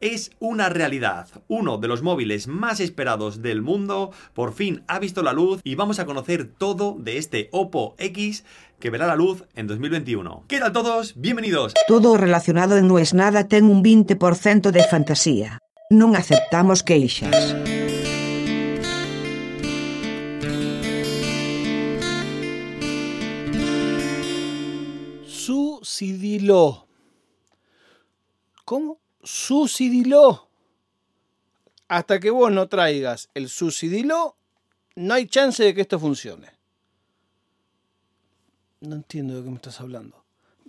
Es una realidad. Uno de los móviles más esperados del mundo por fin ha visto la luz y vamos a conocer todo de este Oppo X que verá la luz en 2021. ¿Qué tal todos? Bienvenidos. Todo relacionado en No es nada ten un 20% de fantasía. Non aceptamos queixas. Sucidilo. ¿Cómo? Sucidilo. Hasta que vos no traigas el sucidilo, no hay chance de que esto funcione. No entiendo de qué me estás hablando.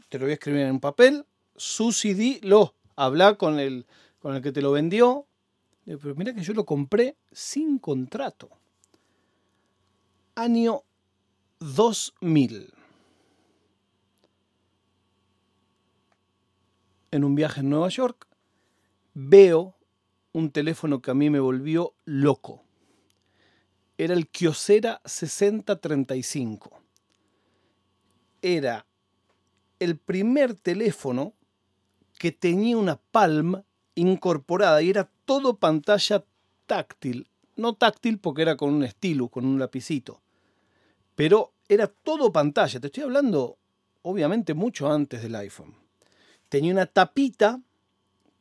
Te lo voy a escribir en un papel. Sucidilo. Habla con el, con el que te lo vendió. Pero mira que yo lo compré sin contrato. Año 2000. En un viaje en Nueva York, veo un teléfono que a mí me volvió loco. Era el Kyocera 6035. Era el primer teléfono que tenía una Palm incorporada y era todo pantalla táctil. No táctil porque era con un estilo, con un lapicito. Pero era todo pantalla. Te estoy hablando, obviamente, mucho antes del iPhone. Tenía una tapita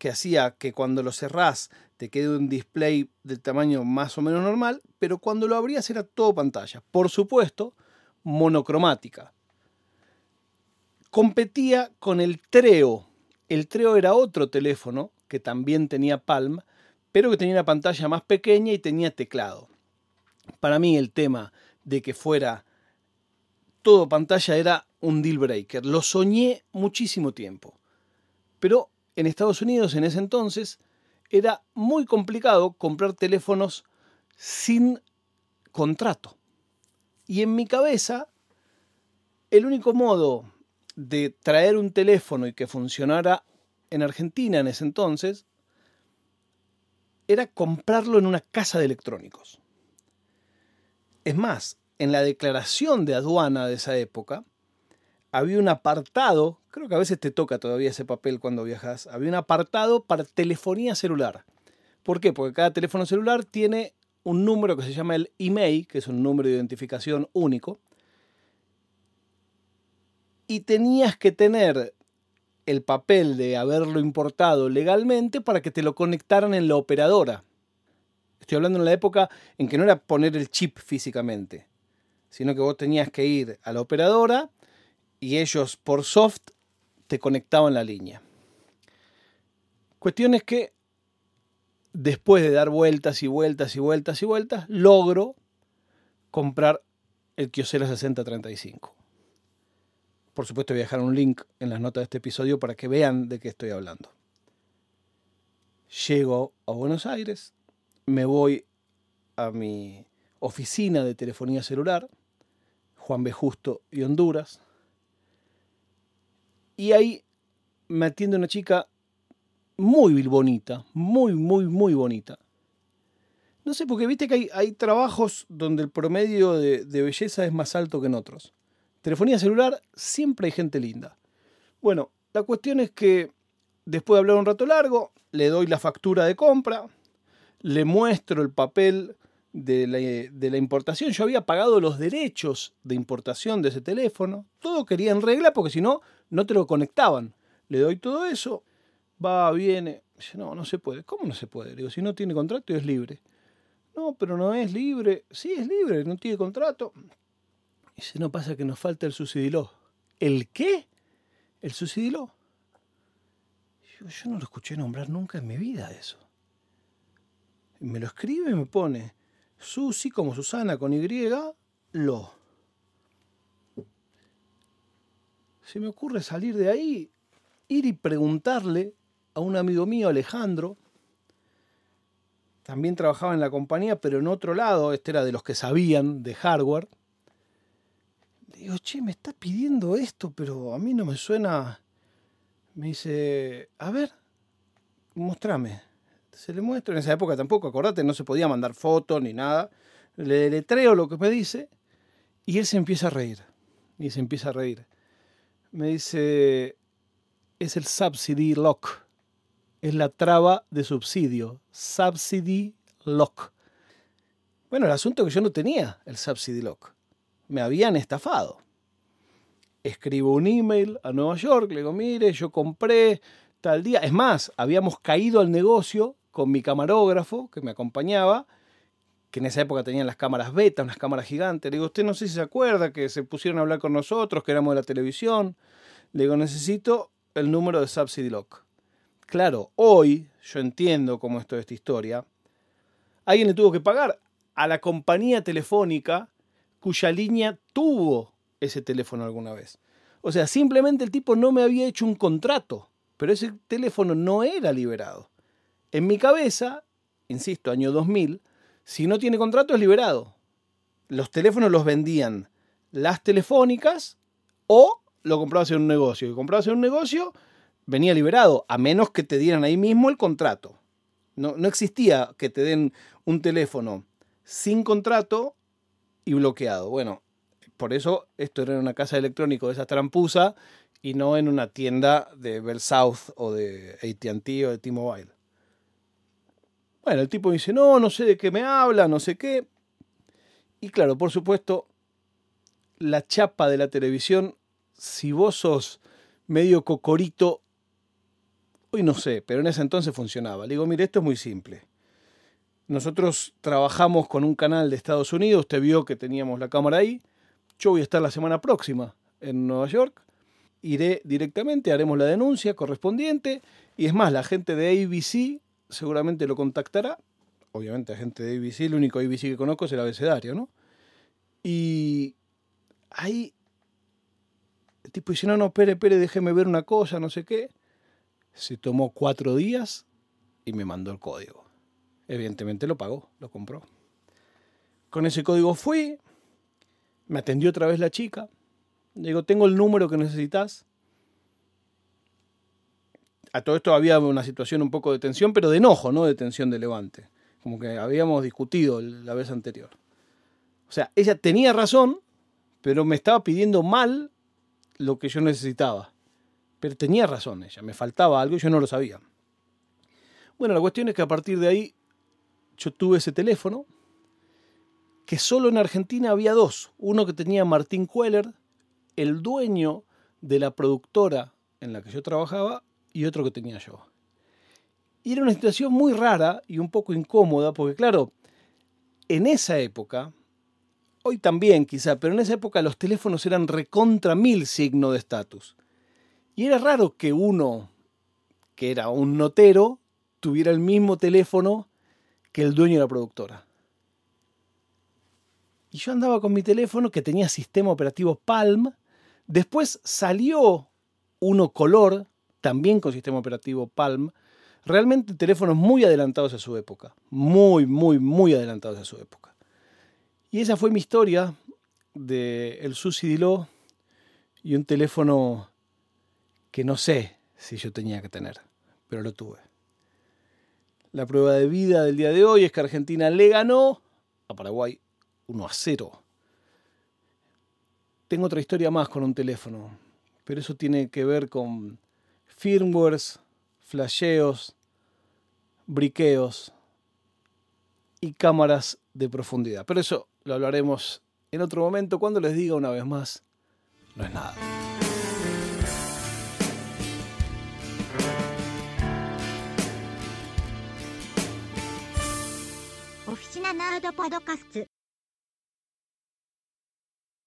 que hacía que cuando lo cerrás te quede un display del tamaño más o menos normal, pero cuando lo abrías era todo pantalla. Por supuesto, monocromática. Competía con el Treo. El Treo era otro teléfono que también tenía Palm, pero que tenía una pantalla más pequeña y tenía teclado. Para mí el tema de que fuera todo pantalla era un deal breaker. Lo soñé muchísimo tiempo. Pero en Estados Unidos en ese entonces era muy complicado comprar teléfonos sin contrato. Y en mi cabeza, el único modo de traer un teléfono y que funcionara en Argentina en ese entonces era comprarlo en una casa de electrónicos. Es más, en la declaración de aduana de esa época, había un apartado, creo que a veces te toca todavía ese papel cuando viajas, había un apartado para telefonía celular. ¿Por qué? Porque cada teléfono celular tiene un número que se llama el email, que es un número de identificación único, y tenías que tener el papel de haberlo importado legalmente para que te lo conectaran en la operadora. Estoy hablando en la época en que no era poner el chip físicamente, sino que vos tenías que ir a la operadora y ellos por soft te conectaban la línea. Cuestión es que después de dar vueltas y vueltas y vueltas y vueltas, logro comprar el Kyocera 6035. Por supuesto voy a dejar un link en las notas de este episodio para que vean de qué estoy hablando. Llego a Buenos Aires, me voy a mi oficina de telefonía celular, Juan B. Justo y Honduras, y ahí me atiende una chica muy bonita, muy, muy, muy bonita. No sé, porque viste que hay, trabajos donde el promedio de, de belleza es más alto que en otros. Telefonía celular, siempre hay gente linda. Bueno, la cuestión es que después de hablar un rato largo, le doy la factura de compra, le muestro el papel de la, de la, importación. Yo había pagado los derechos de importación de ese teléfono. Todo quería en regla porque si no, no te lo conectaban. Le doy todo eso, va, viene. Dice, no, no se puede. ¿Cómo no se puede? Le digo, si no tiene contrato es libre. No, pero no es libre. Sí, es libre, no tiene contrato. Dice, no pasa que nos falta el subsidiló. ¿El qué? ¿El subsidiló? Yo, yo no lo escuché nombrar nunca en mi vida eso. Me lo escribe y me pone Susi como Susana con Y, lo. Se me ocurre salir de ahí, ir y preguntarle a un amigo mío, Alejandro, también trabajaba en la compañía, pero en otro lado, este era de los que sabían de hardware. Digo, che, me está pidiendo esto, pero a mí no me suena. Me dice, a ver, mostrame se le muestro. En esa época tampoco, acordate, no se podía mandar fotos ni nada. Le deletreo lo que me dice y él se empieza a reír. Y se empieza a reír. Me dice, es el Subsidy Lock. es la traba de subsidio, subsidy lock. Bueno, el asunto es que yo no tenía el subsidy lock. Me habían estafado. Escribo un email a Nueva York, le digo, mire, yo compré tal día. Es más, habíamos caído al negocio con mi camarógrafo que me acompañaba, que en esa época tenían las cámaras beta, unas cámaras gigantes. Le digo, usted no sé si se acuerda que se pusieron a hablar con nosotros, que éramos de la televisión. Le digo, necesito el número de Subsidy Lock. Claro, hoy yo entiendo cómo es toda esta historia. Alguien le tuvo que pagar a la compañía telefónica cuya línea tuvo ese teléfono alguna vez. O sea, simplemente el tipo no me había hecho un contrato, pero ese teléfono no era liberado. En mi cabeza, insisto, año 2000, si no tiene contrato es liberado. Los teléfonos los vendían las telefónicas o lo comprabas en un negocio. Y comprabas en un negocio, venía liberado, a menos que te dieran ahí mismo el contrato. No, no existía que te den un teléfono sin contrato y bloqueado. Bueno, por eso esto era en una casa electrónica de esa trampusa y no en una tienda de Bell South o de ATT o de T-Mobile. El tipo dice, no, no sé de qué me habla, no sé qué. Y claro, por supuesto, la chapa de la televisión, si vos sos medio cocorito, hoy no sé, pero en ese entonces funcionaba. Le digo, mire, esto es muy simple. Nosotros trabajamos con un canal de Estados Unidos, usted vio que teníamos la cámara ahí. Yo voy a estar la semana próxima en Nueva York. Iré directamente, haremos la denuncia correspondiente. Y es más, la gente de ABC seguramente lo contactará. Obviamente, la gente de ABC, el único ABC que conozco es el abecedario, ¿no? Y ahí el tipo dice, no, no, espere, espere, déjeme ver una cosa, no sé qué. Se tomó cuatro días y me mandó el código. Evidentemente lo pagó, lo compró. Con ese código fui, me atendió otra vez la chica. digo, tengo el número que necesitas. A todo esto había una situación un poco de tensión, pero de enojo, no de tensión de levante. Como que habíamos discutido la vez anterior. O sea, ella tenía razón, pero me estaba pidiendo mal lo que yo necesitaba. Pero tenía razón ella, me faltaba algo y yo no lo sabía. Bueno, la cuestión es que a partir de ahí yo tuve ese teléfono, que solo en Argentina había dos. Uno que tenía Martín Queller, el dueño de la productora en la que yo trabajaba, y otro que tenía yo. Y era una situación muy rara y un poco incómoda, porque claro, en esa época, hoy también quizá, pero en esa época los teléfonos eran recontra mil signo de estatus. Y era raro que uno, que era un notero, tuviera el mismo teléfono que el dueño de la productora. Y yo andaba con mi teléfono que tenía sistema operativo Palm. Después salió uno color, también con sistema operativo Palm. Realmente teléfonos muy adelantados a su época. Muy, muy, muy adelantados a su época. Y esa fue mi historia de el Susi y un teléfono que no sé si yo tenía que tener, pero lo tuve. La prueba de vida del día de hoy es que Argentina le ganó a Paraguay 1 a 0. Tengo otra historia más con un teléfono, pero eso tiene que ver con firmwares, flasheos, briqueos y cámaras de profundidad. Pero eso lo hablaremos en otro momento cuando les diga una vez más, no es nada. Oficina